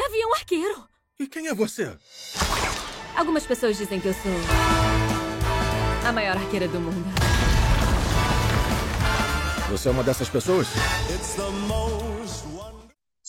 Gavião Arqueiro. E quem é você? Algumas pessoas dizem que eu sou a maior arqueira do mundo. Você é uma dessas pessoas?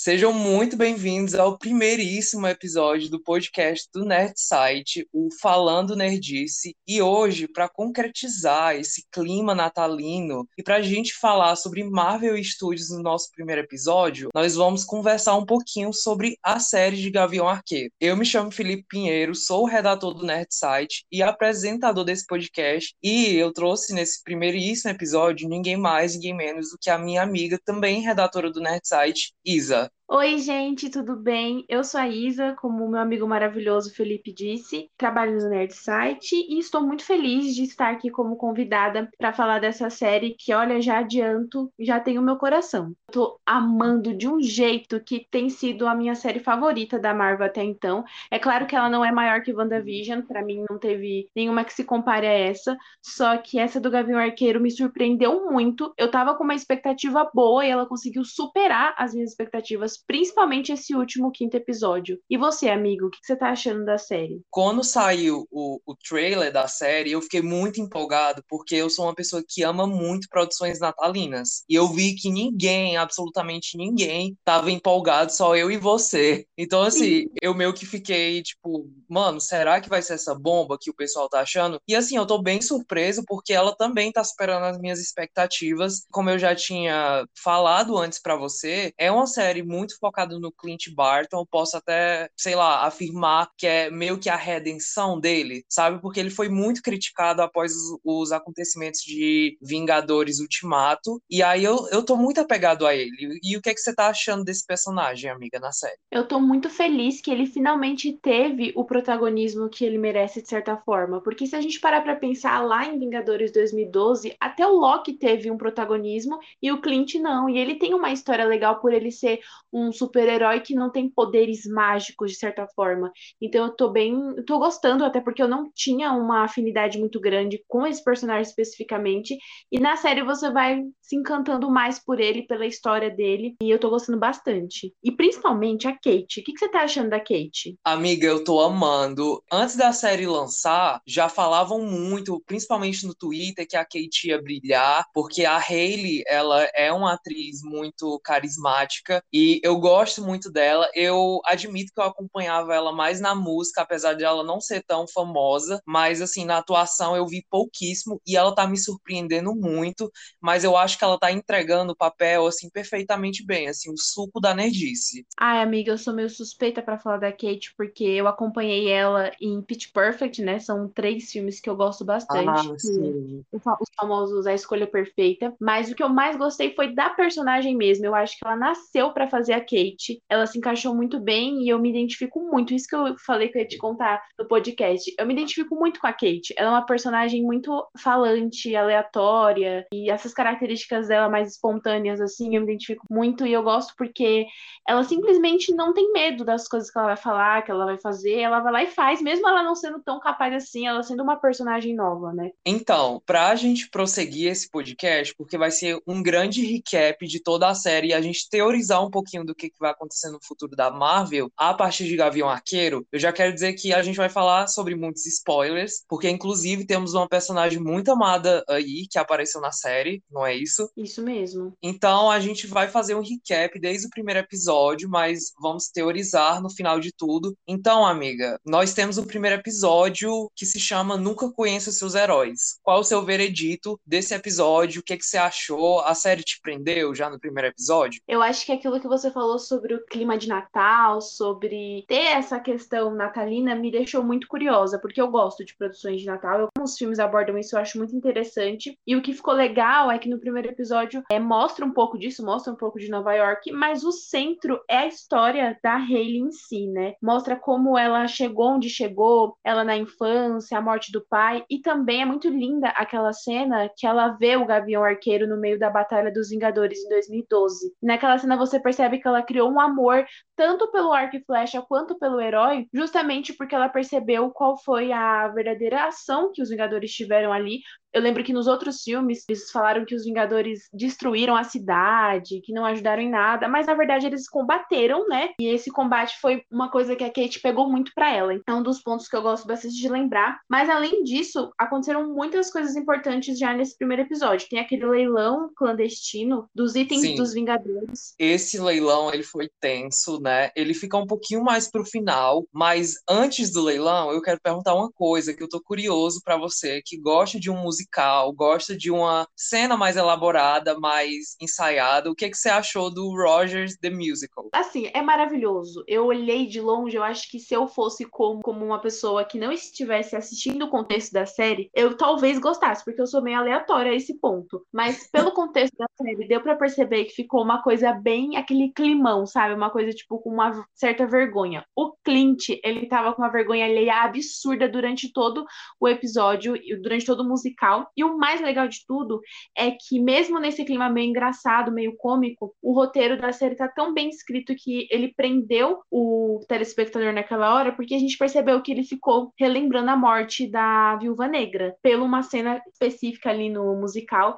Sejam muito bem-vindos ao primeiríssimo episódio do podcast do Nerd Site, o Falando Nerdice. E hoje, para concretizar esse clima natalino e para a gente falar sobre Marvel Studios no nosso primeiro episódio, nós vamos conversar um pouquinho sobre a série de Gavião Arqueiro. Eu me chamo Felipe Pinheiro, sou o redator do Nerd Site e apresentador desse podcast. E eu trouxe nesse primeiríssimo episódio ninguém mais, ninguém menos do que a minha amiga, também redatora do Nerd Site, Isa. Oi, gente, tudo bem? Eu sou a Isa, como meu amigo maravilhoso Felipe disse, trabalho no Nerd Site e estou muito feliz de estar aqui como convidada para falar dessa série que, olha, já adianto, já tem o meu coração. Estou amando de um jeito que tem sido a minha série favorita da Marvel até então. É claro que ela não é maior que WandaVision, para mim não teve nenhuma que se compare a essa, só que essa do Gavião Arqueiro me surpreendeu muito. Eu tava com uma expectativa boa e ela conseguiu superar as minhas expectativas principalmente esse último quinto episódio. E você, amigo, o que você tá achando da série? Quando saiu o, o trailer da série, eu fiquei muito empolgado, porque eu sou uma pessoa que ama muito produções natalinas. E eu vi que ninguém, absolutamente ninguém, tava empolgado, só eu e você. Então, assim, Sim. eu meio que fiquei, tipo, mano, será que vai ser essa bomba que o pessoal tá achando? E assim, eu tô bem surpreso, porque ela também tá superando as minhas expectativas. Como eu já tinha falado antes para você, é uma série muito muito focado no Clint Barton, posso até, sei lá, afirmar que é meio que a redenção dele, sabe? Porque ele foi muito criticado após os, os acontecimentos de Vingadores Ultimato, e aí eu, eu tô muito apegado a ele. E o que é que você tá achando desse personagem, amiga, na série? Eu tô muito feliz que ele finalmente teve o protagonismo que ele merece, de certa forma, porque se a gente parar pra pensar lá em Vingadores 2012, até o Loki teve um protagonismo e o Clint não, e ele tem uma história legal por ele ser um um super-herói que não tem poderes mágicos, de certa forma. Então eu tô bem. Tô gostando, até porque eu não tinha uma afinidade muito grande com esse personagem especificamente. E na série você vai se encantando mais por ele, pela história dele. E eu tô gostando bastante. E principalmente a Kate. O que, que você tá achando da Kate? Amiga, eu tô amando. Antes da série lançar, já falavam muito, principalmente no Twitter, que a Kate ia brilhar, porque a Hayley, ela é uma atriz muito carismática. E eu gosto muito dela. Eu admito que eu acompanhava ela mais na música, apesar de ela não ser tão famosa, mas assim, na atuação eu vi pouquíssimo e ela tá me surpreendendo muito, mas eu acho que ela tá entregando o papel assim perfeitamente bem, assim, o suco da nerdice. Ai, amiga, eu sou meio suspeita para falar da Kate porque eu acompanhei ela em Pitch Perfect, né? São três filmes que eu gosto bastante. Ah, sim. Os famosos A Escolha Perfeita, mas o que eu mais gostei foi da personagem mesmo. Eu acho que ela nasceu para fazer a Kate. Ela se encaixou muito bem e eu me identifico muito. Isso que eu falei que eu ia te contar no podcast. Eu me identifico muito com a Kate. Ela é uma personagem muito falante, aleatória, e essas características dela mais espontâneas, assim, eu me identifico muito e eu gosto porque ela simplesmente não tem medo das coisas que ela vai falar, que ela vai fazer. Ela vai lá e faz, mesmo ela não sendo tão capaz assim, ela sendo uma personagem nova, né? Então, pra gente prosseguir esse podcast, porque vai ser um grande recap de toda a série e a gente teorizar um pouquinho do do que, que vai acontecer no futuro da Marvel, a partir de Gavião Arqueiro, eu já quero dizer que a gente vai falar sobre muitos spoilers, porque inclusive temos uma personagem muito amada aí que apareceu na série, não é isso? Isso mesmo. Então a gente vai fazer um recap desde o primeiro episódio, mas vamos teorizar no final de tudo. Então, amiga, nós temos o primeiro episódio que se chama Nunca Conheça Seus Heróis. Qual o seu veredito desse episódio? O que, que você achou? A série te prendeu já no primeiro episódio? Eu acho que aquilo que você falou sobre o clima de Natal, sobre ter essa questão natalina, me deixou muito curiosa, porque eu gosto de produções de Natal. Como os filmes abordam isso, eu acho muito interessante. E o que ficou legal é que no primeiro episódio é, mostra um pouco disso, mostra um pouco de Nova York, mas o centro é a história da Hayley em si, né? Mostra como ela chegou onde chegou, ela na infância, a morte do pai, e também é muito linda aquela cena que ela vê o Gavião Arqueiro no meio da Batalha dos Vingadores em 2012. Naquela cena você percebe que ela criou um amor tanto pelo arco e flecha quanto pelo herói, justamente porque ela percebeu qual foi a verdadeira ação que os Vingadores tiveram ali, eu lembro que nos outros filmes eles falaram que os Vingadores destruíram a cidade, que não ajudaram em nada, mas na verdade eles combateram, né? E esse combate foi uma coisa que a Kate pegou muito para ela. É um dos pontos que eu gosto bastante de lembrar. Mas além disso, aconteceram muitas coisas importantes já nesse primeiro episódio. Tem aquele leilão clandestino dos itens Sim. dos Vingadores. Esse leilão ele foi tenso, né? Ele fica um pouquinho mais pro final, mas antes do leilão, eu quero perguntar uma coisa que eu tô curioso para você que gosta de um musical musical, gosta de uma cena mais elaborada, mais ensaiada. O que, que você achou do Rogers The Musical? Assim, é maravilhoso. Eu olhei de longe, eu acho que se eu fosse como, como uma pessoa que não estivesse assistindo o contexto da série, eu talvez gostasse, porque eu sou meio aleatória a esse ponto. Mas pelo contexto da série, deu para perceber que ficou uma coisa bem aquele climão, sabe? Uma coisa tipo com uma certa vergonha. O Clint, ele tava com uma vergonha alheia absurda durante todo o episódio, durante todo o musical legal. E o mais legal de tudo é que, mesmo nesse clima meio engraçado, meio cômico, o roteiro da série tá tão bem escrito que ele prendeu o telespectador naquela hora, porque a gente percebeu que ele ficou relembrando a morte da Viúva Negra, pela uma cena específica ali no musical.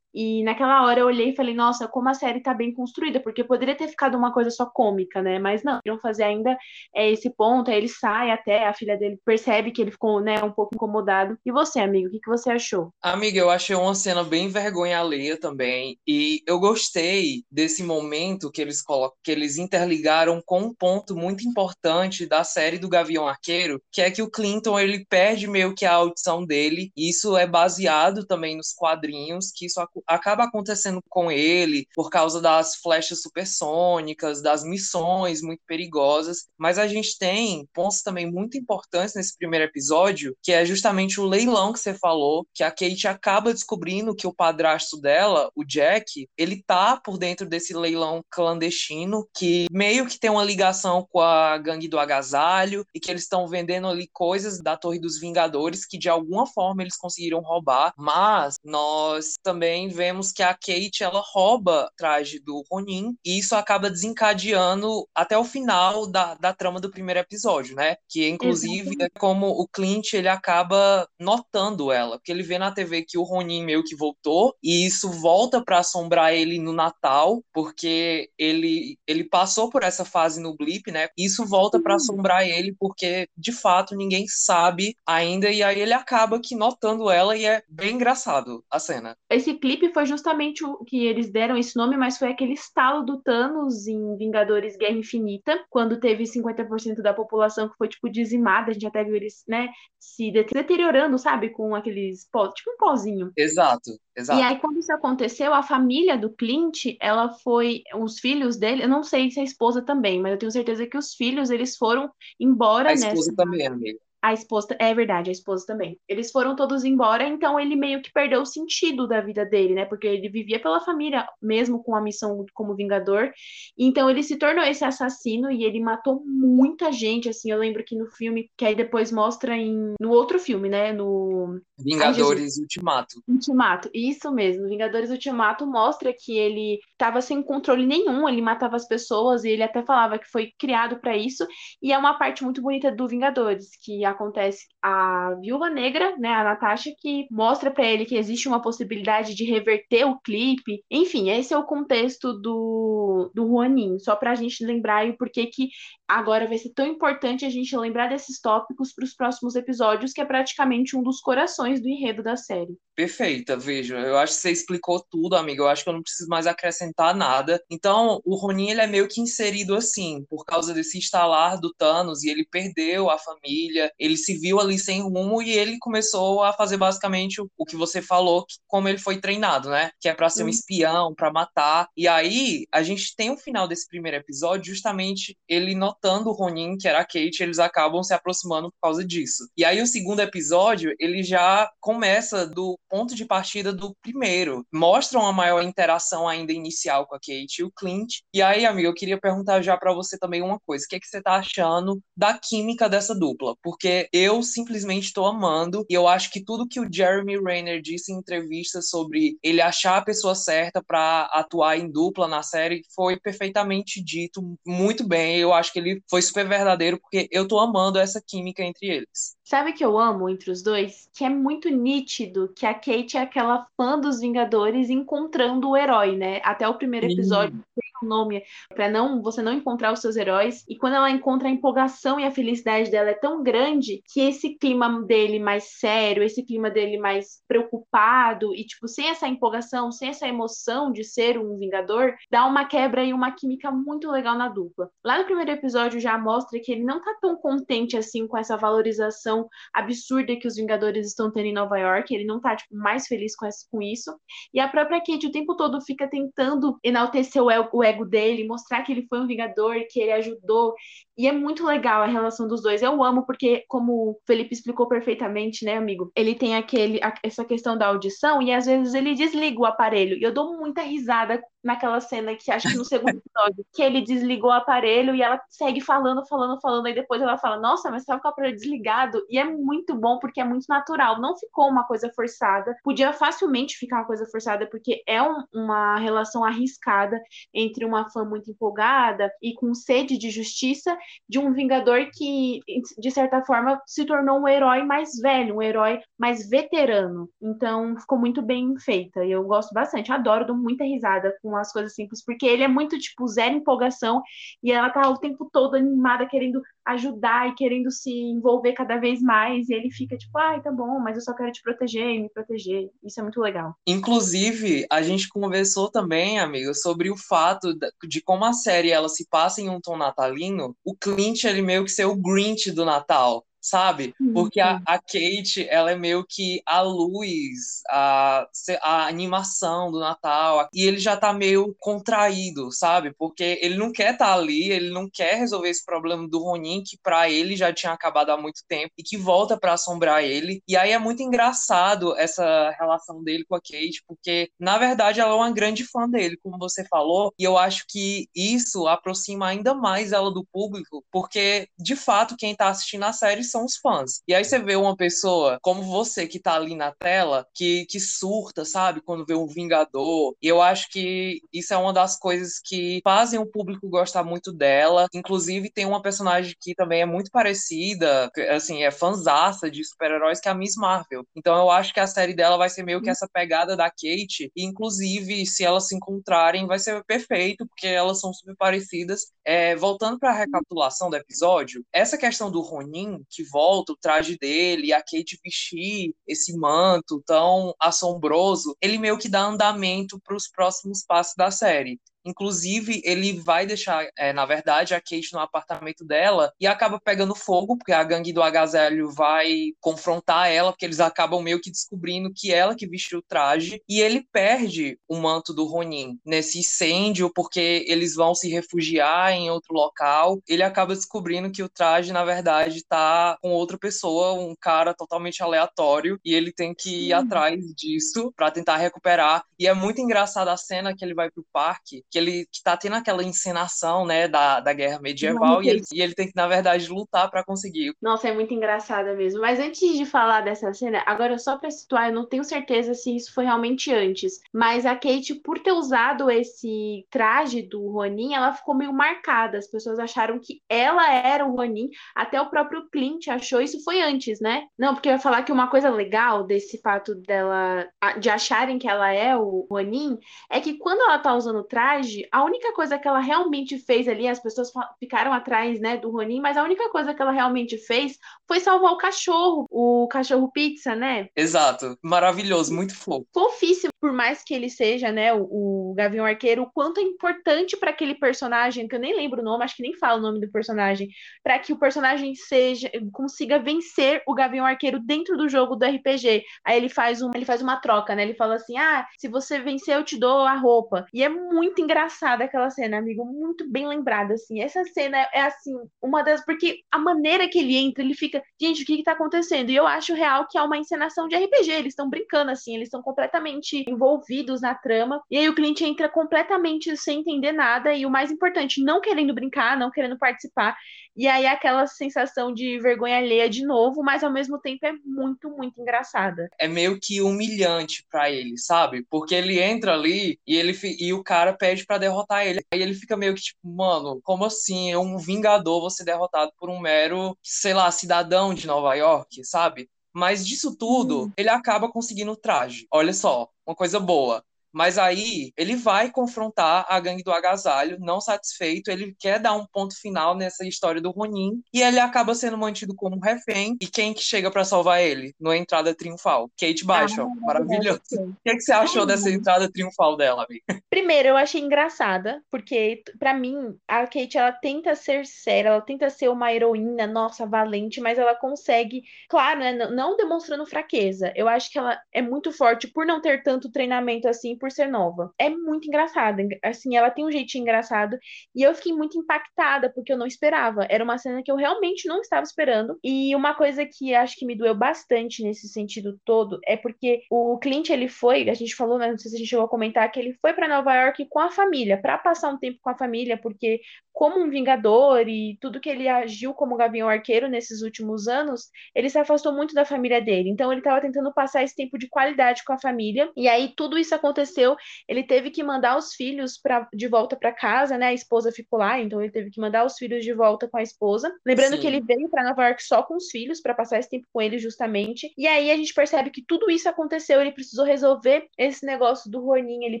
E naquela hora eu olhei e falei, nossa, como a série tá bem construída, porque poderia ter ficado uma coisa só cômica, né? Mas não, iam fazer ainda é, esse ponto, aí ele sai até, a filha dele percebe que ele ficou, né, um pouco incomodado. E você, amigo, o que, que você achou? Amiga, eu achei uma cena bem vergonha alheia também. E eu gostei desse momento que eles colocam, que eles interligaram com um ponto muito importante da série do Gavião Arqueiro, que é que o Clinton ele perde meio que a audição dele. E isso é baseado também nos quadrinhos, que isso acaba acontecendo com ele por causa das flechas supersônicas, das missões muito perigosas. Mas a gente tem pontos também muito importantes nesse primeiro episódio, que é justamente o leilão que você falou, que a Kate acaba descobrindo que o padrasto dela, o Jack, ele tá por dentro desse leilão clandestino, que meio que tem uma ligação com a gangue do agasalho e que eles estão vendendo ali coisas da Torre dos Vingadores que de alguma forma eles conseguiram roubar, mas nós também vemos que a Kate ela rouba traje do Ronin e isso acaba desencadeando até o final da, da trama do primeiro episódio, né? Que inclusive é como o Clint ele acaba notando ela, porque ele vê na TV que o Ronin meio que voltou e isso volta para assombrar ele no Natal, porque ele ele passou por essa fase no blip, né? Isso volta para assombrar ele porque de fato ninguém sabe ainda e aí ele acaba que notando ela e é bem engraçado a cena. Esse clipe clipe foi justamente o que eles deram esse nome, mas foi aquele estalo do Thanos em Vingadores Guerra Infinita, quando teve 50% da população que foi, tipo, dizimada. A gente até viu eles, né, se deteriorando, sabe? Com aqueles pó, tipo um pozinho. Exato, exato. E aí, quando isso aconteceu, a família do Clint, ela foi. Os filhos dele, eu não sei se a esposa também, mas eu tenho certeza que os filhos, eles foram embora a esposa nessa. também, amiga. A esposa, é verdade, a esposa também. Eles foram todos embora, então ele meio que perdeu o sentido da vida dele, né? Porque ele vivia pela família, mesmo com a missão como vingador. Então ele se tornou esse assassino e ele matou muita gente, assim. Eu lembro que no filme, que aí depois mostra em no outro filme, né, no Vingadores Ai, Ultimato. Ultimato, isso mesmo. Vingadores Ultimato mostra que ele estava sem controle nenhum, ele matava as pessoas e ele até falava que foi criado para isso. E é uma parte muito bonita do Vingadores, que acontece a Viúva Negra, né, a Natasha, que mostra para ele que existe uma possibilidade de reverter o clipe. Enfim, esse é o contexto do, do Juanin, só para a gente lembrar e por que que agora vai ser tão importante a gente lembrar desses tópicos para os próximos episódios, que é praticamente um dos corações do enredo da série. Perfeita, veja. Eu acho que você explicou tudo, amiga. Eu acho que eu não preciso mais acrescentar nada. Então, o Ronin ele é meio que inserido assim, por causa desse instalar do Thanos, e ele perdeu a família, ele se viu ali sem rumo e ele começou a fazer basicamente o, que você falou, como ele foi treinado, né? Que é para ser um espião, para matar. E aí, a gente tem o final desse primeiro episódio, justamente ele notando o Ronin, que era a Kate, eles acabam se aproximando por causa disso. E aí, o segundo episódio, ele já começa do ponto de partida do primeiro. Mostram a maior interação ainda inicial com a Kate e o Clint. E aí, amigo, eu queria perguntar já para você também uma coisa. O que, é que você tá achando da química dessa dupla? Porque eu simplesmente estou amando e eu acho que tudo que o Jeremy Renner disse em entrevistas sobre ele achar a pessoa certa para atuar em dupla na série foi perfeitamente dito, muito bem. Eu acho que ele foi super verdadeiro porque eu tô amando essa química entre eles. Sabe que eu amo entre os dois? Que é muito nítido que a Kate é aquela fã dos Vingadores encontrando o herói, né? Até o primeiro episódio tem um nome para não você não encontrar os seus heróis. E quando ela encontra a empolgação e a felicidade dela é tão grande que esse clima dele mais sério, esse clima dele mais preocupado e tipo sem essa empolgação, sem essa emoção de ser um Vingador, dá uma quebra e uma química muito legal na dupla. Lá no primeiro episódio já mostra que ele não tá tão contente assim com essa valorização absurda que os Vingadores estão tendo em Nova York. Ele não tá, tipo, mais feliz com, essa, com isso. E a própria Kate o tempo todo fica tentando enaltecer o ego, o ego dele, mostrar que ele foi um Vingador, que ele ajudou. E é muito legal a relação dos dois. Eu amo, porque, como o Felipe explicou perfeitamente, né, amigo? Ele tem aquele, essa questão da audição e às vezes ele desliga o aparelho. E eu dou muita risada naquela cena que acho que no segundo episódio, que ele desligou o aparelho e ela segue falando, falando, falando, aí depois ela fala, nossa, mas estava com o aparelho desligado. E é muito bom porque é muito natural, não ficou uma coisa forçada. Podia facilmente ficar uma coisa forçada, porque é um, uma relação arriscada entre uma fã muito empolgada e com sede de justiça de um Vingador que, de certa forma, se tornou um herói mais velho, um herói mais veterano. Então, ficou muito bem feita. E eu gosto bastante, adoro, dou muita risada com as coisas simples, porque ele é muito, tipo, zero empolgação e ela tá o tempo todo animada, querendo ajudar e querendo se envolver cada vez mais. E ele fica tipo, ai, tá bom, mas eu só quero te proteger e me proteger. Isso é muito legal. Inclusive, a gente conversou também, amigo, sobre o fato de como a série ela se passa em um tom natalino. O Clint, ele meio que ser o Grinch do Natal sabe? Porque a, a, Kate, ela é meio que a luz, a, a animação do Natal, e ele já tá meio contraído, sabe? Porque ele não quer estar tá ali, ele não quer resolver esse problema do Ronin, que para ele já tinha acabado há muito tempo, e que volta para assombrar ele. E aí é muito engraçado essa relação dele com a Kate, porque na verdade ela é uma grande fã dele, como você falou, e eu acho que isso aproxima ainda mais ela do público, porque de fato quem tá assistindo a série são os fãs. E aí você vê uma pessoa como você que tá ali na tela, que, que surta, sabe? Quando vê um Vingador. E eu acho que isso é uma das coisas que fazem o público gostar muito dela. Inclusive, tem uma personagem que também é muito parecida, assim, é fanzaça de super-heróis, que é a Miss Marvel. Então eu acho que a série dela vai ser meio que essa pegada da Kate. E, inclusive, se elas se encontrarem, vai ser perfeito, porque elas são super parecidas. É, voltando para a recapitulação do episódio, essa questão do Ronin, que volta, o traje dele, a Kate vestir esse manto tão assombroso, ele meio que dá andamento para os próximos passos da série. Inclusive, ele vai deixar, é, na verdade, a Kate no apartamento dela e acaba pegando fogo, porque a gangue do agasalho vai confrontar ela, porque eles acabam meio que descobrindo que ela que vestiu o traje. E ele perde o manto do Ronin nesse incêndio, porque eles vão se refugiar em outro local. Ele acaba descobrindo que o traje, na verdade, tá com outra pessoa, um cara totalmente aleatório, e ele tem que ir atrás disso para tentar recuperar. E é muito engraçada a cena que ele vai pro parque que ele que tá tendo aquela encenação, né, da, da guerra medieval e ele, e ele tem que, na verdade, lutar para conseguir. Nossa, é muito engraçada mesmo. Mas antes de falar dessa cena, agora só para situar, eu não tenho certeza se isso foi realmente antes, mas a Kate, por ter usado esse traje do Ronin, ela ficou meio marcada. As pessoas acharam que ela era o Ronin, até o próprio Clint achou isso foi antes, né? Não, porque eu ia falar que uma coisa legal desse fato dela de acharem que ela é o Ronin é que quando ela tá usando o traje a única coisa que ela realmente fez ali, as pessoas ficaram atrás, né, do Ronin, mas a única coisa que ela realmente fez foi salvar o cachorro, o cachorro pizza, né? Exato. Maravilhoso, muito fofo. Fofíssimo, por mais que ele seja, né, o, o Gavião Arqueiro, o quanto é importante para aquele personagem, que eu nem lembro o nome, acho que nem falo o nome do personagem, para que o personagem seja consiga vencer o Gavião Arqueiro dentro do jogo do RPG. Aí ele faz um, ele faz uma troca, né? Ele fala assim: "Ah, se você vencer eu te dou a roupa". E é muito engraçada aquela cena, amigo, muito bem lembrada, assim. Essa cena é, assim, uma das. Porque a maneira que ele entra, ele fica, gente, o que que tá acontecendo? E eu acho acho real que é uma encenação de RPG. Eles estão brincando, assim, eles estão completamente envolvidos na trama. E aí o cliente entra completamente sem entender nada. E o mais importante, não querendo brincar, não querendo participar. E aí aquela sensação de vergonha alheia de novo, mas ao mesmo tempo é muito, muito engraçada. É meio que humilhante para ele, sabe? Porque ele entra ali e ele e o cara pede para derrotar ele. Aí ele fica meio que tipo, mano, como assim? É um vingador você derrotado por um mero, sei lá, cidadão de Nova York, sabe? Mas disso tudo, hum. ele acaba conseguindo o traje. Olha só, uma coisa boa. Mas aí ele vai confrontar a gangue do agasalho, não satisfeito, ele quer dar um ponto final nessa história do Ronin e ele acaba sendo mantido como refém. E quem que chega para salvar ele? Na entrada triunfal, Kate Bishop, ah, maravilhoso. O que, é que você achou dessa entrada triunfal dela, amiga? Primeiro, eu achei engraçada, porque para mim a Kate ela tenta ser séria, ela tenta ser uma heroína, nossa, valente, mas ela consegue, claro, né, não demonstrando fraqueza. Eu acho que ela é muito forte por não ter tanto treinamento assim por ser nova. É muito engraçada. Assim, ela tem um jeitinho engraçado. E eu fiquei muito impactada, porque eu não esperava. Era uma cena que eu realmente não estava esperando. E uma coisa que acho que me doeu bastante nesse sentido todo é porque o Clint, ele foi, a gente falou, né, não sei se a gente chegou a comentar, que ele foi para Nova York com a família, para passar um tempo com a família, porque como um vingador e tudo que ele agiu como Gavião Arqueiro nesses últimos anos, ele se afastou muito da família dele. Então ele estava tentando passar esse tempo de qualidade com a família. E aí tudo isso aconteceu. Ele teve que mandar os filhos pra, de volta para casa, né? A esposa ficou lá, então ele teve que mandar os filhos de volta com a esposa. Lembrando Sim. que ele veio para Nova York só com os filhos para passar esse tempo com eles justamente. E aí a gente percebe que tudo isso aconteceu. Ele precisou resolver esse negócio do Ronin. Ele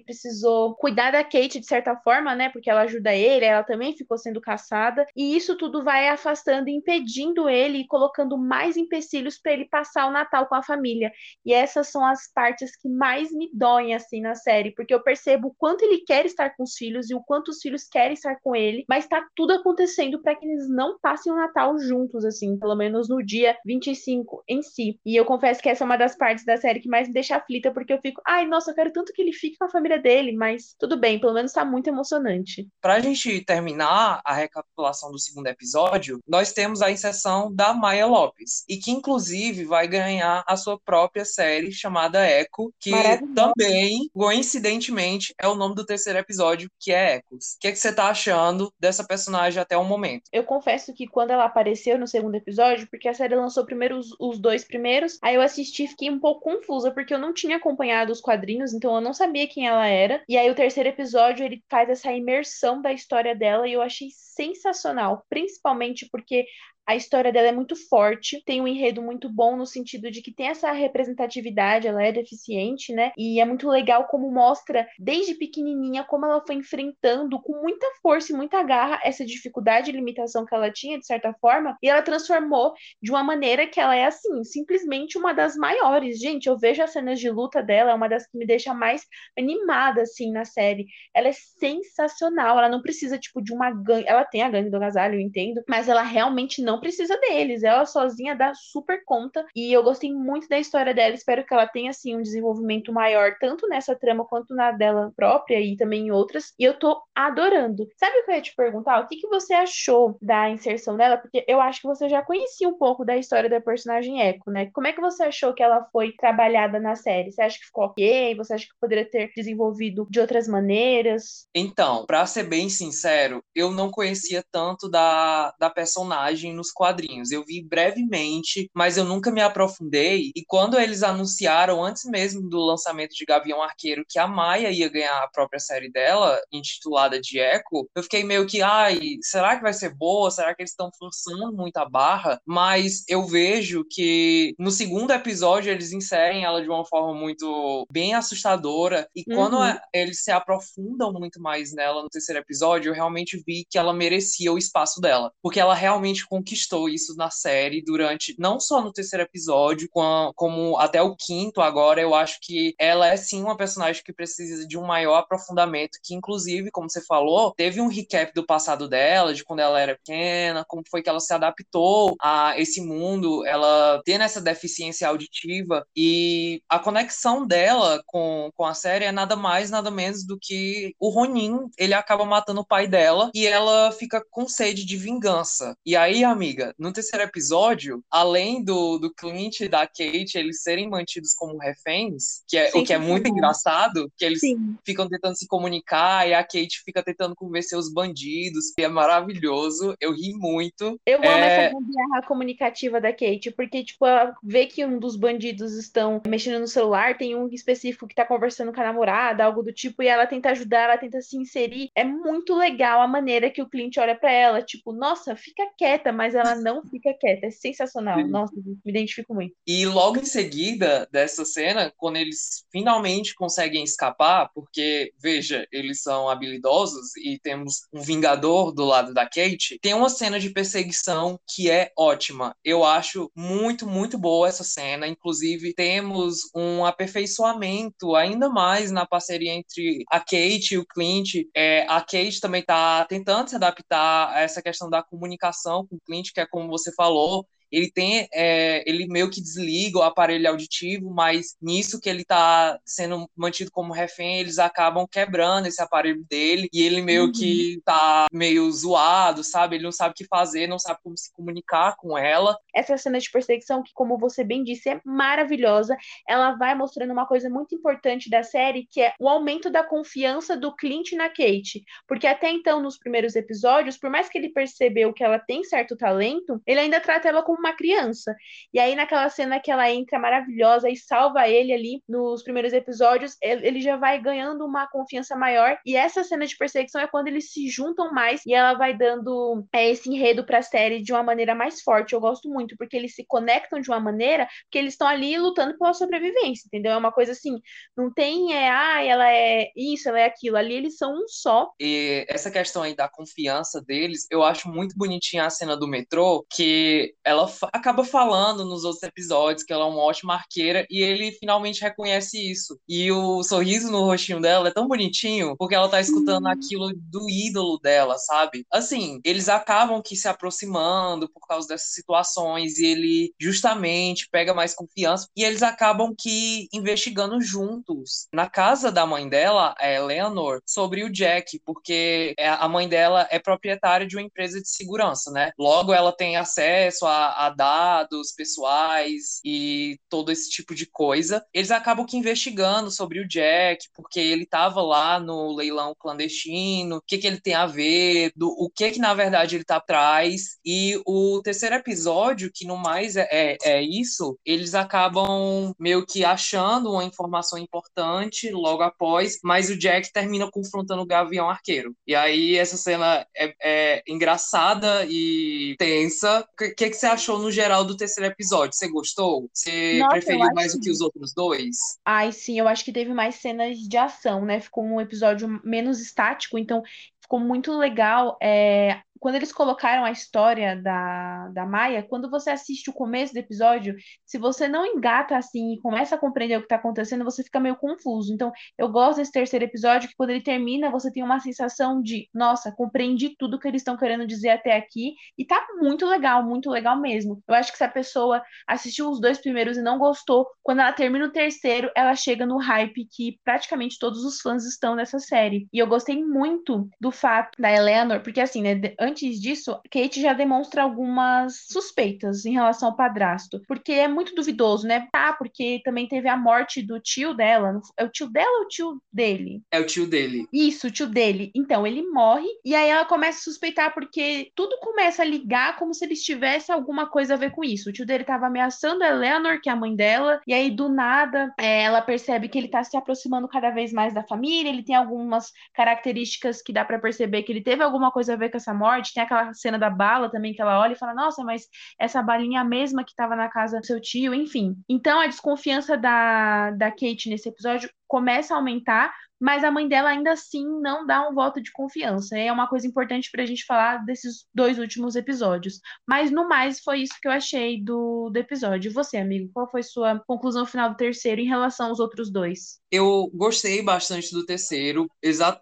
precisou cuidar da Kate de certa forma, né? Porque ela ajuda ele. Ela também ficou ficou sendo caçada, e isso tudo vai afastando, impedindo ele e colocando mais empecilhos para ele passar o Natal com a família. E essas são as partes que mais me doem assim na série, porque eu percebo o quanto ele quer estar com os filhos e o quanto os filhos querem estar com ele, mas tá tudo acontecendo para que eles não passem o Natal juntos assim, pelo menos no dia 25 em si. E eu confesso que essa é uma das partes da série que mais me deixa aflita, porque eu fico, ai, nossa, eu quero tanto que ele fique com a família dele, mas tudo bem, pelo menos tá muito emocionante. Pra gente terminar a recapitulação do segundo episódio, nós temos a inserção da Maya Lopes, e que inclusive vai ganhar a sua própria série chamada Echo, que também, coincidentemente, é o nome do terceiro episódio, que é Echos. O que, é que você tá achando dessa personagem até o momento? Eu confesso que quando ela apareceu no segundo episódio, porque a série lançou primeiro os, os dois primeiros, aí eu assisti e fiquei um pouco confusa, porque eu não tinha acompanhado os quadrinhos, então eu não sabia quem ela era. E aí o terceiro episódio, ele faz essa imersão da história dela, e eu achei sensacional, principalmente porque a história dela é muito forte, tem um enredo muito bom no sentido de que tem essa representatividade, ela é deficiente, né? E é muito legal como mostra desde pequenininha como ela foi enfrentando com muita força e muita garra essa dificuldade e limitação que ela tinha de certa forma, e ela transformou de uma maneira que ela é assim, simplesmente uma das maiores. Gente, eu vejo as cenas de luta dela, é uma das que me deixa mais animada assim na série. Ela é sensacional, ela não precisa tipo de uma gangue, ela tem a gangue do agasalho, eu entendo, mas ela realmente não precisa deles. Ela sozinha dá super conta. E eu gostei muito da história dela. Espero que ela tenha, assim, um desenvolvimento maior, tanto nessa trama quanto na dela própria e também em outras. E eu tô adorando. Sabe o que eu ia te perguntar? O que, que você achou da inserção dela? Porque eu acho que você já conhecia um pouco da história da personagem Echo, né? Como é que você achou que ela foi trabalhada na série? Você acha que ficou ok? Você acha que poderia ter desenvolvido de outras maneiras? Então, pra ser bem sincero, eu não conhecia tanto da, da personagem nos quadrinhos. Eu vi brevemente, mas eu nunca me aprofundei. E quando eles anunciaram, antes mesmo do lançamento de Gavião Arqueiro, que a Maia ia ganhar a própria série dela, intitulada de Echo, eu fiquei meio que, ai, será que vai ser boa? Será que eles estão forçando muito a barra? Mas eu vejo que no segundo episódio eles inserem ela de uma forma muito bem assustadora. E uhum. quando eles se aprofundam muito mais nela no terceiro episódio, eu realmente vi que ela merecia o espaço dela. Porque ela realmente conquistou conquistou isso na série durante, não só no terceiro episódio, como até o quinto agora, eu acho que ela é sim uma personagem que precisa de um maior aprofundamento, que inclusive, como você falou, teve um recap do passado dela, de quando ela era pequena, como foi que ela se adaptou a esse mundo, ela tendo essa deficiência auditiva e a conexão dela com, com a série é nada mais, nada menos do que o Ronin, ele acaba matando o pai dela e ela fica com sede de vingança. E aí, a amiga, no terceiro episódio, além do, do Clint e da Kate eles serem mantidos como reféns, que é, o que é muito engraçado, que eles Sim. ficam tentando se comunicar e a Kate fica tentando convencer os bandidos, que é maravilhoso. Eu ri muito. Eu amo é... essa guerra comunicativa da Kate, porque, tipo, ela vê que um dos bandidos estão mexendo no celular, tem um específico que tá conversando com a namorada, algo do tipo, e ela tenta ajudar, ela tenta se inserir. É muito legal a maneira que o Clint olha para ela, tipo, nossa, fica quieta, mas ela não fica quieta. É sensacional. Nossa, me identifico muito. E logo em seguida dessa cena, quando eles finalmente conseguem escapar, porque, veja, eles são habilidosos e temos um vingador do lado da Kate, tem uma cena de perseguição que é ótima. Eu acho muito, muito boa essa cena. Inclusive, temos um aperfeiçoamento ainda mais na parceria entre a Kate e o Clint. É, a Kate também está tentando se adaptar a essa questão da comunicação com o Clint, que é como você falou, ele tem, é, ele meio que desliga o aparelho auditivo, mas nisso que ele está sendo mantido como refém, eles acabam quebrando esse aparelho dele e ele meio uhum. que tá meio zoado, sabe? Ele não sabe o que fazer, não sabe como se comunicar com ela. Essa cena de perseguição, que como você bem disse, é maravilhosa, ela vai mostrando uma coisa muito importante da série, que é o aumento da confiança do Clint na Kate. Porque até então, nos primeiros episódios, por mais que ele percebeu que ela tem certo talento, ele ainda trata ela como uma criança. E aí, naquela cena que ela entra maravilhosa e salva ele ali nos primeiros episódios, ele já vai ganhando uma confiança maior. E essa cena de perseguição é quando eles se juntam mais e ela vai dando é, esse enredo pra série de uma maneira mais forte. Eu gosto muito, porque eles se conectam de uma maneira que eles estão ali lutando pela sobrevivência, entendeu? É uma coisa assim, não tem, é, ah, ela é isso, ela é aquilo. Ali eles são um só. E essa questão aí da confiança deles, eu acho muito bonitinha a cena do metrô, que ela acaba falando nos outros episódios que ela é uma ótima arqueira e ele finalmente reconhece isso. E o sorriso no rostinho dela é tão bonitinho porque ela tá escutando uhum. aquilo do ídolo dela, sabe? Assim, eles acabam que se aproximando por causa dessas situações e ele justamente pega mais confiança e eles acabam que investigando juntos na casa da mãe dela, a Eleanor, sobre o Jack, porque é, a mãe dela é proprietária de uma empresa de segurança, né? Logo ela tem acesso a, a dados pessoais e todo esse tipo de coisa. Eles acabam que investigando sobre o Jack, porque ele estava lá no leilão clandestino, o que, que ele tem a ver, do, o que que na verdade ele tá atrás. E o terceiro episódio, que no mais é, é, é isso, eles acabam meio que achando uma informação importante logo após, mas o Jack termina confrontando o Gavião Arqueiro. E aí essa cena é, é engraçada e tensa. O que, que, que você achou no geral do terceiro episódio? Você gostou? Você Nossa, preferiu mais do que os outros dois? Ai, sim, eu acho que teve mais cenas de ação, né? Ficou um episódio menos estático, então ficou muito legal é, quando eles colocaram a história da, da Maia, quando você assiste o começo do episódio, se você não engata assim e começa a compreender o que está acontecendo, você fica meio confuso. Então, eu gosto desse terceiro episódio, que quando ele termina, você tem uma sensação de, nossa, compreendi tudo que eles estão querendo dizer até aqui, e tá muito legal, muito legal mesmo. Eu acho que se a pessoa assistiu os dois primeiros e não gostou, quando ela termina o terceiro, ela chega no hype que praticamente todos os fãs estão nessa série. E eu gostei muito do fato da Eleanor, porque assim, né, antes disso, Kate já demonstra algumas suspeitas em relação ao padrasto, porque é muito duvidoso, né? Ah, porque também teve a morte do tio dela. É o tio dela ou o tio dele? É o tio dele. Isso, o tio dele. Então, ele morre e aí ela começa a suspeitar porque tudo começa a ligar como se eles tivessem alguma coisa a ver com isso. O tio dele estava ameaçando a Eleanor, que é a mãe dela, e aí do nada é, ela percebe que ele está se aproximando cada vez mais da família, ele tem algumas características que dá para perceber que ele teve alguma coisa a ver com essa morte morte. Tem aquela cena da bala também que ela olha e fala: Nossa, mas essa balinha é a mesma que estava na casa do seu tio, enfim. Então a desconfiança da, da Kate nesse episódio começa a aumentar, mas a mãe dela ainda assim não dá um voto de confiança. É uma coisa importante para a gente falar desses dois últimos episódios. Mas no mais, foi isso que eu achei do, do episódio. Você, amigo, qual foi sua conclusão final do terceiro em relação aos outros dois? Eu gostei bastante do terceiro,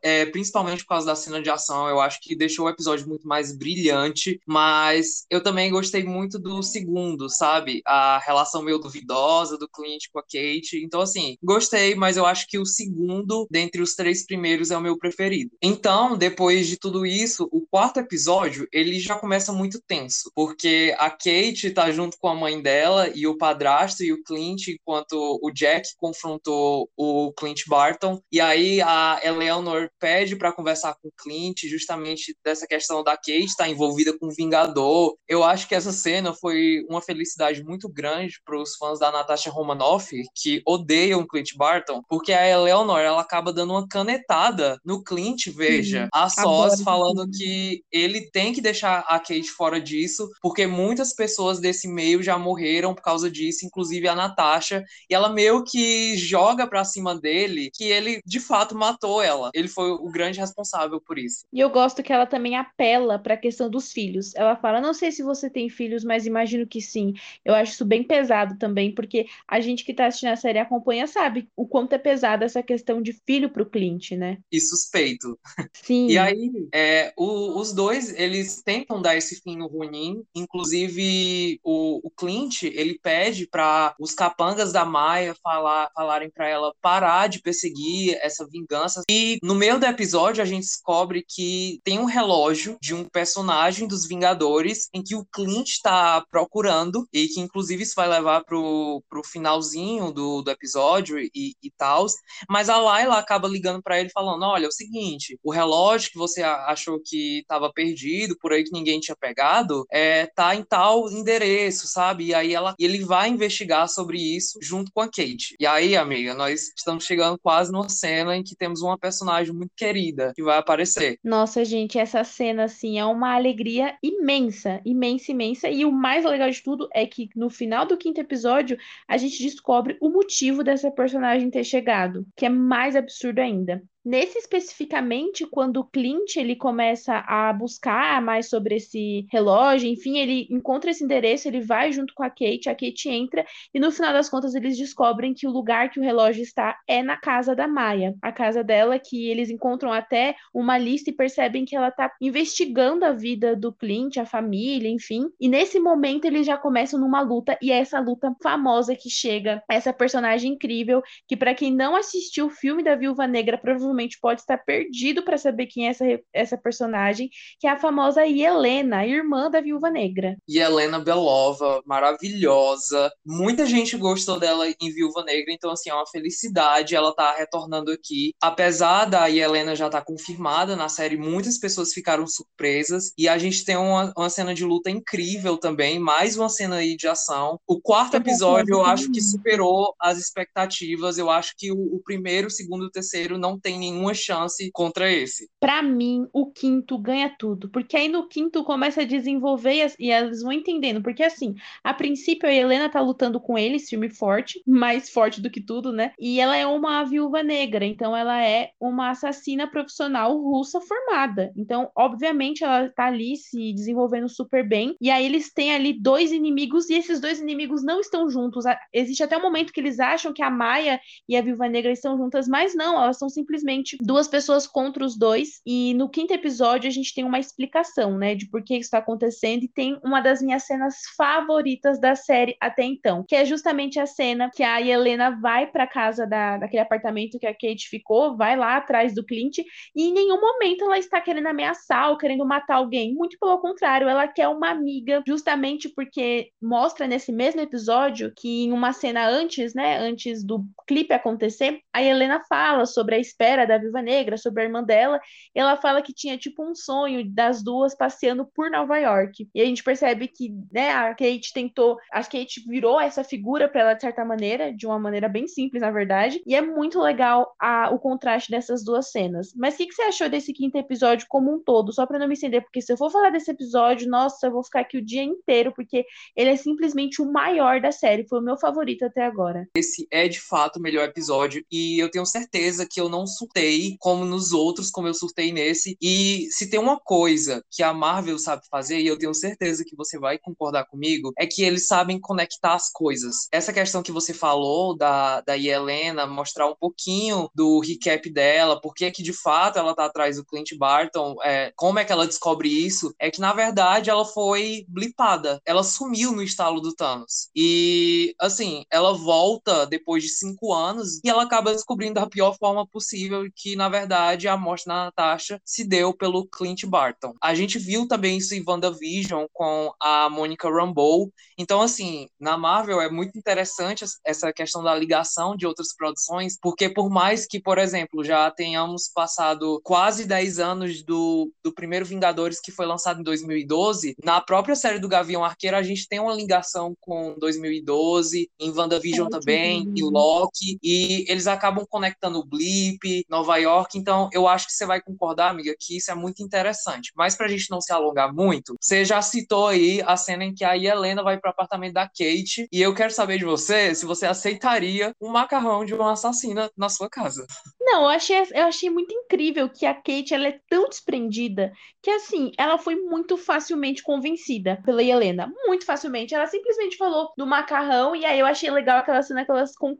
é, principalmente por causa da cena de ação. Eu acho que deixou o episódio muito mais brilhante, mas eu também gostei muito do segundo, sabe? A relação meio duvidosa do Clint com a Kate. Então, assim, gostei, mas eu acho que o segundo, dentre entre os três primeiros é o meu preferido. Então, depois de tudo isso, o quarto episódio, ele já começa muito tenso, porque a Kate tá junto com a mãe dela e o padrasto e o Clint, enquanto o Jack confrontou o Clint Barton, e aí a Eleanor pede para conversar com o Clint justamente dessa questão da Kate estar tá envolvida com o Vingador. Eu acho que essa cena foi uma felicidade muito grande para os fãs da Natasha Romanoff, que odeiam Clint Barton, porque a Eleanor ela acaba dando uma canetada no Clint, veja, a sós falando que ele tem que deixar a Kate fora disso, porque muitas pessoas desse meio já morreram por causa disso, inclusive a Natasha, e ela meio que joga para cima dele que ele de fato matou ela. Ele foi o grande responsável por isso. E eu gosto que ela também apela para a questão dos filhos. Ela fala: "Não sei se você tem filhos, mas imagino que sim". Eu acho isso bem pesado também, porque a gente que tá assistindo a série acompanha sabe o quanto é pesada essa questão de filho pro Clint, né? E suspeito. Sim. E aí, é, o, os dois, eles tentam dar esse fim no Ronin, inclusive o, o Clint, ele pede para os capangas da Maia falar, falarem para ela parar de perseguir essa vingança. E no meio do episódio a gente descobre que tem um relógio de um personagem dos Vingadores em que o Clint está procurando e que inclusive isso vai levar pro, pro finalzinho do, do episódio e, e tal. Mas a Layla acaba ligando para ele falando: olha, é o seguinte, o relógio que você achou que estava perdido, por aí que ninguém tinha pegado, é, tá em tal endereço, sabe? E aí ela, ele vai investigar sobre isso junto com a Kate. E aí, amiga, nós estamos chegando quase numa cena em que temos uma personagem muito querida que vai aparecer. Nossa, gente, essa cena, assim, é uma alegria imensa, imensa, imensa. E o mais legal de tudo é que no final do quinto episódio, a gente descobre o motivo dessa personagem ter chegado, que é mais absurdo ainda. Nesse especificamente, quando o Clint ele começa a buscar mais sobre esse relógio, enfim, ele encontra esse endereço, ele vai junto com a Kate, a Kate entra e no final das contas eles descobrem que o lugar que o relógio está é na casa da Maia, a casa dela que eles encontram até uma lista e percebem que ela está investigando a vida do Clint, a família, enfim. E nesse momento eles já começam numa luta e é essa luta famosa que chega essa personagem incrível que para quem não assistiu o filme da Viúva Negra provavelmente provavelmente pode estar perdido para saber quem é essa, essa personagem, que é a famosa Helena, irmã da Viúva Negra. E Helena Belova, maravilhosa. Muita gente gostou dela em Viúva Negra, então assim, é uma felicidade ela tá retornando aqui. Apesar da Helena já estar tá confirmada na série, muitas pessoas ficaram surpresas e a gente tem uma, uma cena de luta incrível também, mais uma cena aí de ação. O quarto episódio eu acho que superou as expectativas. Eu acho que o, o primeiro, o segundo e o terceiro não tem nenhuma chance contra esse. Para mim, o quinto ganha tudo, porque aí no quinto começa a desenvolver e, as, elas vão entendendo, porque assim, a princípio a Helena tá lutando com ele, filme forte, mais forte do que tudo, né? E ela é uma viúva negra, então ela é uma assassina profissional russa formada. Então, obviamente, ela tá ali se desenvolvendo super bem. E aí eles têm ali dois inimigos e esses dois inimigos não estão juntos. Existe até um momento que eles acham que a Maia e a Viúva Negra estão juntas, mas não, elas são simplesmente simplesmente duas pessoas contra os dois. E no quinto episódio a gente tem uma explicação, né, de por que isso está acontecendo. E tem uma das minhas cenas favoritas da série até então, que é justamente a cena que a Helena vai para casa da, daquele apartamento que a Kate ficou, vai lá atrás do Clint, e em nenhum momento ela está querendo ameaçar ou querendo matar alguém. Muito pelo contrário, ela quer uma amiga, justamente porque mostra nesse mesmo episódio que em uma cena antes, né, antes do clipe acontecer, a Helena fala sobre a espera da Viva Negra, sobre a irmã dela, ela fala que tinha tipo um sonho das duas passeando por Nova York. E a gente percebe que, né, a Kate tentou, a Kate virou essa figura para ela de certa maneira, de uma maneira bem simples, na verdade, e é muito legal a, o contraste dessas duas cenas. Mas o que, que você achou desse quinto episódio como um todo? Só para não me estender, porque se eu for falar desse episódio, nossa, eu vou ficar aqui o dia inteiro, porque ele é simplesmente o maior da série, foi o meu favorito até agora. Esse é de fato o melhor episódio, e eu tenho certeza que eu não surtei como nos outros, como eu surtei nesse. E se tem uma coisa que a Marvel sabe fazer, e eu tenho certeza que você vai concordar comigo, é que eles sabem conectar as coisas. Essa questão que você falou da, da Helena, mostrar um pouquinho do recap dela, por que de fato ela tá atrás do Clint Barton, é, como é que ela descobre isso, é que na verdade ela foi blipada. Ela sumiu no estalo do Thanos. E, assim, ela volta depois de cinco anos e ela acaba descobrindo da pior forma possível possível que, na verdade, a morte da Natasha se deu pelo Clint Barton. A gente viu também isso em WandaVision com a Monica Rambeau. Então, assim, na Marvel é muito interessante essa questão da ligação de outras produções, porque por mais que, por exemplo, já tenhamos passado quase 10 anos do, do primeiro Vingadores que foi lançado em 2012, na própria série do Gavião Arqueiro a gente tem uma ligação com 2012, em WandaVision é, também, em Loki, e eles acabam conectando o Blip, Nova York, então eu acho que você vai concordar, amiga, que isso é muito interessante. Mas pra gente não se alongar muito, você já citou aí a cena em que a Helena vai pro apartamento da Kate, e eu quero saber de você se você aceitaria um macarrão de uma assassina na sua casa. Não, eu achei, eu achei muito incrível que a Kate ela é tão desprendida que, assim, ela foi muito facilmente convencida pela Helena. Muito facilmente. Ela simplesmente falou do macarrão, e aí eu achei legal aquela cena,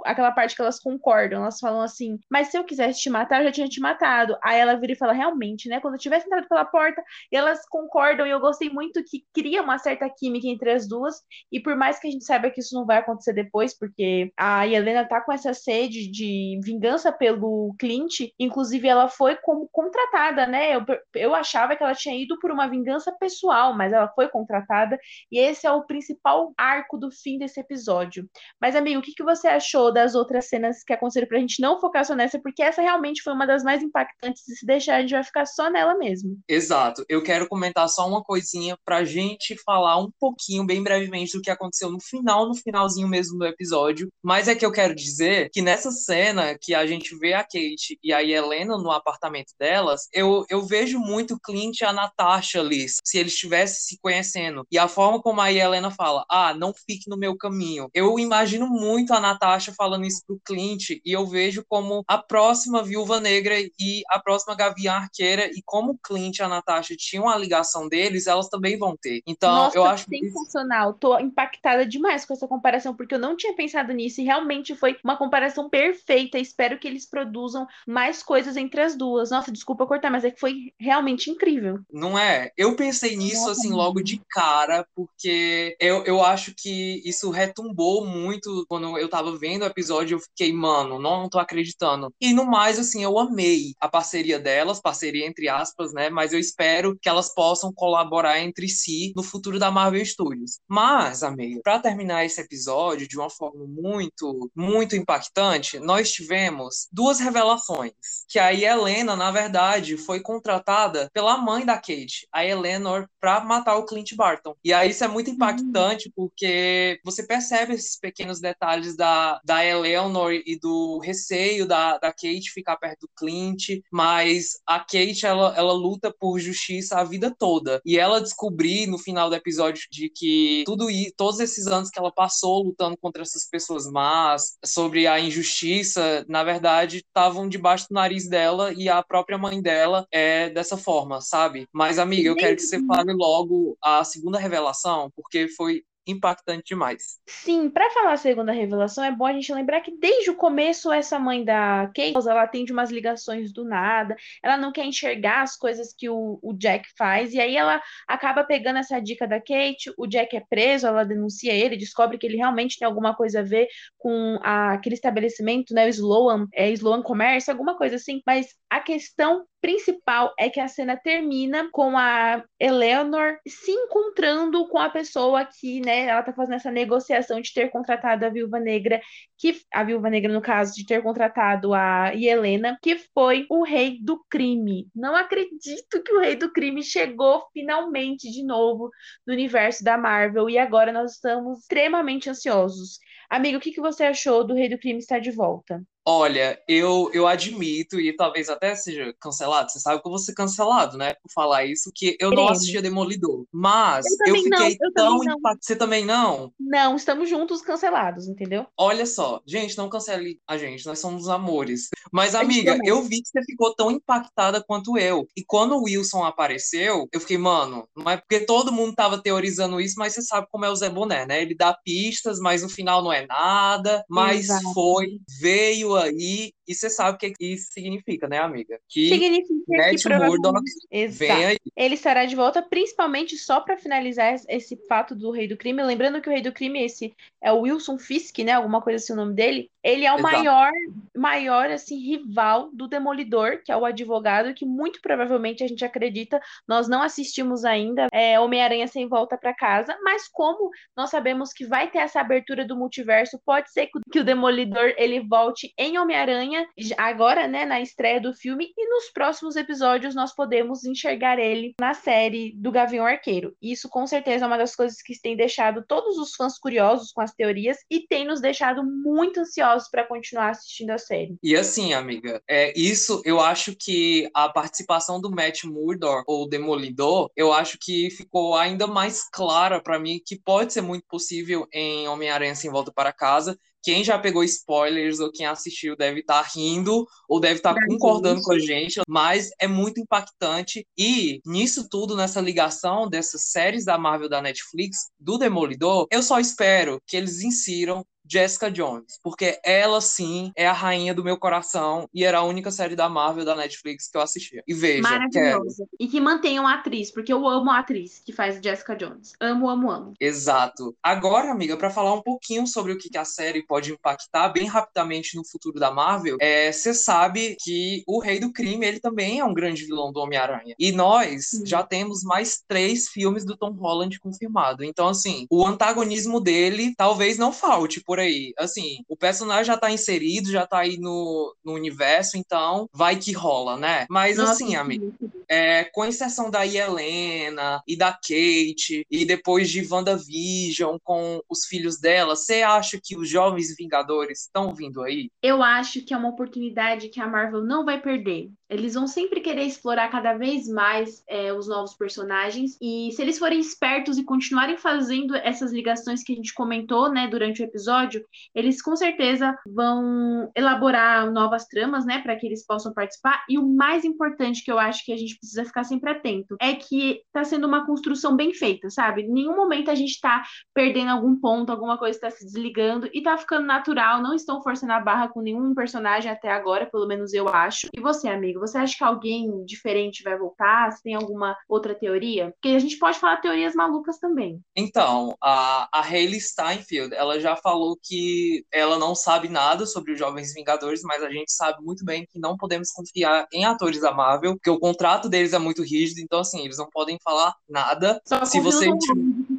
aquela parte que elas concordam. Elas falam assim: Mas se eu quisesse te matar, eu já tinha te matado. Aí ela vira e fala: Realmente, né? Quando eu tivesse entrado pela porta, elas concordam, e eu gostei muito que cria uma certa química entre as duas. E por mais que a gente saiba que isso não vai acontecer depois, porque a Helena tá com essa sede de vingança pelo Clint, inclusive ela foi como contratada, né? Eu, eu achava que ela tinha ido por uma vingança pessoal, mas ela foi contratada, e esse é o principal arco do fim desse episódio. Mas, amigo, o que, que você achou das outras cenas que aconteceram pra gente não focar só nessa, porque essa realmente foi uma das mais impactantes, e se deixar, a gente vai ficar só nela mesmo. Exato. Eu quero comentar só uma coisinha pra gente falar um pouquinho, bem brevemente, do que aconteceu no final, no finalzinho mesmo do episódio. Mas é que eu quero dizer que nessa cena que a gente vê a Kate e a Helena no apartamento delas, eu, eu vejo muito Clint e a Natasha ali, se eles estivessem se conhecendo. E a forma como a Helena fala, ah, não fique no meu caminho. Eu imagino muito a Natasha falando isso pro Clint e eu vejo como a próxima Viúva Negra e a próxima Gavião Arqueira e como o Clint e a Natasha tinham uma ligação deles, elas também vão ter. Então, Nossa, eu acho sensacional. Isso... Tô impactada demais com essa comparação porque eu não tinha pensado nisso e realmente foi uma comparação perfeita. Espero que eles produzam mais coisas entre as duas. Nossa, desculpa cortar, mas é que foi realmente incrível. Não é? Eu pensei nisso Nossa, assim logo de cara, porque eu, eu acho que isso retumbou muito quando eu tava vendo o episódio. Eu fiquei, mano, não, não tô acreditando. E no mais, assim, eu amei a parceria delas, parceria entre aspas, né? Mas eu espero que elas possam colaborar entre si no futuro da Marvel Studios. Mas, amigo, para terminar esse episódio de uma forma muito, muito impactante, nós tivemos duas revelações. Que a Helena, na verdade, foi contratada pela mãe da Kate, a Eleanor, para matar o Clint Barton. E aí isso é muito impactante, porque você percebe esses pequenos detalhes da, da Eleanor e do receio da, da Kate ficar perto do Clint, mas a Kate, ela, ela luta por justiça a vida toda. E ela descobrir no final do episódio de que tudo isso, todos esses anos que ela passou lutando contra essas pessoas más, sobre a injustiça, na verdade, estavam debaixo do nariz dela e a própria mãe dela é dessa forma, sabe? Mas, amiga, eu quero que você fale logo a segunda revelação, porque foi impactante demais. Sim, para falar a segunda revelação, é bom a gente lembrar que desde o começo essa mãe da Kate, ela atende umas ligações do nada, ela não quer enxergar as coisas que o, o Jack faz, e aí ela acaba pegando essa dica da Kate, o Jack é preso, ela denuncia ele, descobre que ele realmente tem alguma coisa a ver com a, aquele estabelecimento, né, o Sloan, é Sloan Comércio, alguma coisa assim, mas a questão principal é que a cena termina com a Eleanor se encontrando com a pessoa que, né, ela tá fazendo essa negociação de ter contratado a Viúva Negra, que a Viúva Negra no caso de ter contratado a Helena, que foi o rei do crime. Não acredito que o rei do crime chegou finalmente de novo no universo da Marvel e agora nós estamos extremamente ansiosos. Amigo, o que, que você achou do Rei do Crime estar de volta? Olha, eu, eu admito, e talvez até seja cancelado, você sabe que eu vou ser cancelado, né, por falar isso, que eu não assistia Demolidor. Mas eu, eu fiquei não, eu tão impactado. Você também não? Não, estamos juntos cancelados, entendeu? Olha só, gente, não cancele a gente, nós somos amores. Mas, amiga, eu vi que você ficou tão impactada quanto eu. E quando o Wilson apareceu, eu fiquei, mano, não é porque todo mundo tava teorizando isso, mas você sabe como é o Zé Boné, né? Ele dá pistas, mas no final não é nada. Mas Exato. foi, veio aí E você sabe o que isso significa, né, amiga? Que Significa Matt que Murdock vem aí. Ele estará de volta, principalmente só para finalizar es- esse fato do Rei do Crime. Lembrando que o Rei do Crime, esse é o Wilson Fisk, né? Alguma coisa assim o nome dele. Ele é o Exato. maior, maior assim, rival do Demolidor, que é o advogado, que muito provavelmente a gente acredita. Nós não assistimos ainda é, Homem-Aranha sem volta para casa, mas como nós sabemos que vai ter essa abertura do multiverso, pode ser que o- que o Demolidor ele volte em Homem-Aranha j- agora, né, na estreia do filme e nos próximos episódios nós podemos enxergar ele na série do Gavião Arqueiro. Isso com certeza é uma das coisas que tem deixado todos os fãs curiosos com as teorias e tem nos deixado muito ansiosos para continuar assistindo a série. E assim, amiga, é, isso eu acho que a participação do Matt Murdock, ou Demolidor, eu acho que ficou ainda mais clara pra mim que pode ser muito possível em Homem-Aranha Sem Volta para Casa. Quem já pegou spoilers ou quem assistiu deve estar rindo ou deve estar Da concordando com a gente, mas é muito impactante. E nisso tudo, nessa ligação dessas séries da Marvel da Netflix, do Demolidor, eu só espero que eles insiram Jessica Jones, porque ela sim é a rainha do meu coração e era a única série da Marvel da Netflix que eu assistia. E veja, quero. Maravilhosa. E que mantenham a atriz, porque eu amo a atriz que faz Jessica Jones. Amo, amo, amo. Exato. Agora, amiga, para falar um pouquinho sobre o que a série pode impactar bem rapidamente no futuro da Marvel, você sabe que o Rei do Crime ele também é um grande vilão do Homem-Aranha. E nós já temos mais três filmes do Tom Holland confirmado. Então, assim, o antagonismo dele talvez não falte por aí. Assim, o personagem já tá inserido, já tá aí no, no universo, então vai que rola, né? Mas Nossa, assim, bom. É, com exceção da Helena e da Kate, e depois de WandaVision com os filhos dela, você acha que os Jovens Vingadores estão vindo aí? Eu acho que é uma oportunidade que a Marvel não vai perder. Eles vão sempre querer explorar cada vez mais é, os novos personagens. E se eles forem espertos e continuarem fazendo essas ligações que a gente comentou, né, durante o episódio, eles com certeza vão elaborar novas tramas, né, para que eles possam participar. E o mais importante que eu acho que a gente precisa ficar sempre atento é que tá sendo uma construção bem feita, sabe? Em nenhum momento a gente tá perdendo algum ponto, alguma coisa está se desligando e tá ficando natural. Não estão forçando a barra com nenhum personagem até agora, pelo menos eu acho. E você, amigo, você acha que alguém diferente vai voltar? Você tem alguma outra teoria? Porque a gente pode falar teorias malucas também. Então, a, a Hayley Steinfeld, ela já falou que ela não sabe nada sobre os Jovens Vingadores, mas a gente sabe muito bem que não podemos confiar em atores da Marvel, porque o contrato deles é muito rígido, então assim, eles não podem falar nada. Só Se você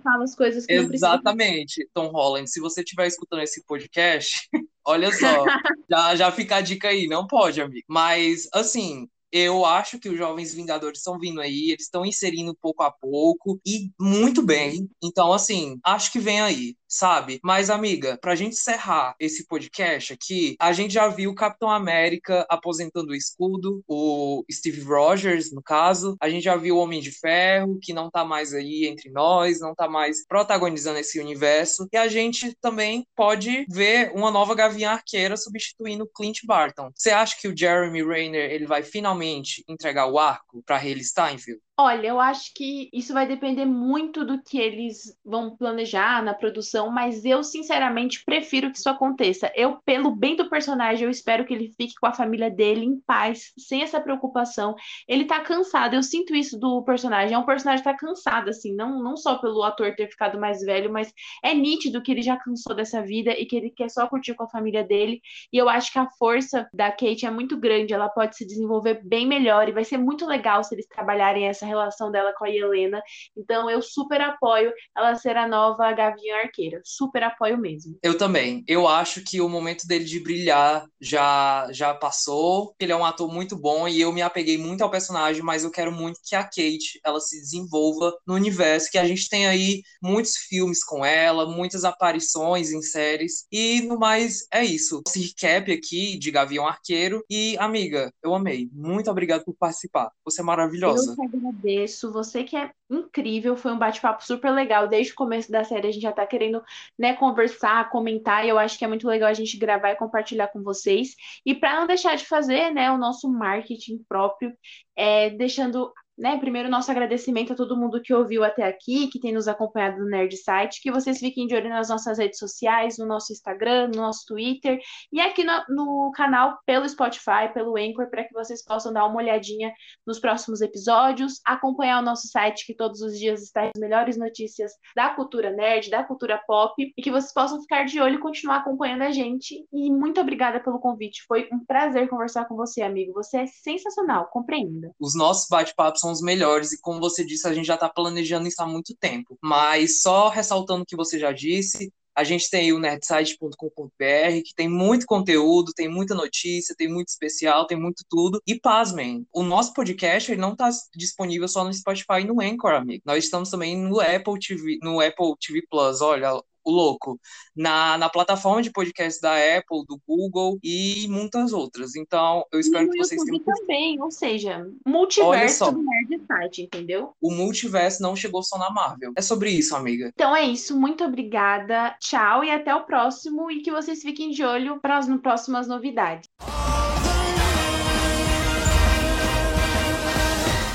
fala as coisas que. Exatamente, Tom Holland. Se você estiver escutando esse podcast, olha só, já, já fica a dica aí, não pode, amigo. Mas, assim, eu acho que os Jovens Vingadores estão vindo aí, eles estão inserindo pouco a pouco e muito bem. Então, assim, acho que vem aí, sabe? Mas, amiga, pra gente encerrar esse podcast aqui, a gente já viu o Capitão América aposentando o escudo, o Steve Rogers, no caso. A gente já viu o Homem de Ferro, que não tá mais aí entre nós, não tá mais protagonizando esse universo. E a gente também pode ver uma nova Gavinha Arqueira substituindo Clint Barton. Você acha que o Jeremy Renner ele vai finalmente entregar o arco pra Hayley Steinfeld? Olha, eu acho que isso vai depender muito do que eles vão planejar na produção, mas eu sinceramente prefiro que isso aconteça. Eu, pelo bem do personagem, eu espero que ele fique com a família dele em paz, sem essa preocupação. Ele tá cansado, eu sinto isso do personagem. É um personagem que tá cansado, assim, não, não só pelo ator ter ficado mais velho, mas é nítido que ele já cansou dessa vida e que ele quer só curtir com a família dele. E eu acho que a força da Kate é muito grande, ela pode se desenvolver bem melhor e vai ser muito legal se eles trabalharem essa relação dela com a Helena. Então eu super apoio ela ser a nova Gavião Arqueira. Super apoio mesmo. Eu também. Eu acho que o momento dele de brilhar já já passou. Ele é um ator muito bom e eu me apeguei muito ao personagem, mas eu quero muito que a Kate ela se desenvolva no universo, que a gente tem aí muitos filmes com ela, muitas aparições em séries e no mais é isso. Esse recap aqui de Gavião Arqueiro e amiga, eu amei. Muito obrigado por participar. Você é maravilhosa. Eu que agradeço. Você que é incrível. Foi um bate-papo super legal. Desde o começo da série a gente já tá querendo, né, conversar, comentar. E eu acho que é muito legal a gente gravar e compartilhar com vocês. E para não deixar de fazer, né, o nosso marketing próprio, é, deixando né? Primeiro, nosso agradecimento a todo mundo que ouviu até aqui, que tem nos acompanhado no Nerd Site, que vocês fiquem de olho nas nossas redes sociais, no nosso Instagram, no nosso Twitter e aqui no, no canal pelo Spotify, pelo Anchor, para que vocês possam dar uma olhadinha nos próximos episódios, acompanhar o nosso site, que todos os dias está as melhores notícias da cultura nerd, da cultura pop, e que vocês possam ficar de olho e continuar acompanhando a gente. E muito obrigada pelo convite. Foi um prazer conversar com você, amigo. Você é sensacional, compreenda. Os nossos bate-papos são os melhores e, como você disse, a gente já está planejando isso há muito tempo. Mas só ressaltando o que você já disse, a gente tem o nerdsite.com.br, que tem muito conteúdo, tem muita notícia, tem muito especial, tem muito tudo. E pasmem, o nosso podcast ele não está disponível só no Spotify e no Anchor, amigo. Nós estamos também no Apple TV, no Apple TV Plus. Olha, louco, na, na plataforma de podcast da Apple, do Google e muitas outras. Então, eu espero no que vocês tenham. também, ou seja, Olha multiverso só. do Nerd Site, entendeu? O multiverso não chegou só na Marvel. É sobre isso, amiga. Então é isso, muito obrigada, tchau e até o próximo e que vocês fiquem de olho para as próximas novidades.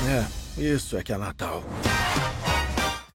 É, isso é que é Natal.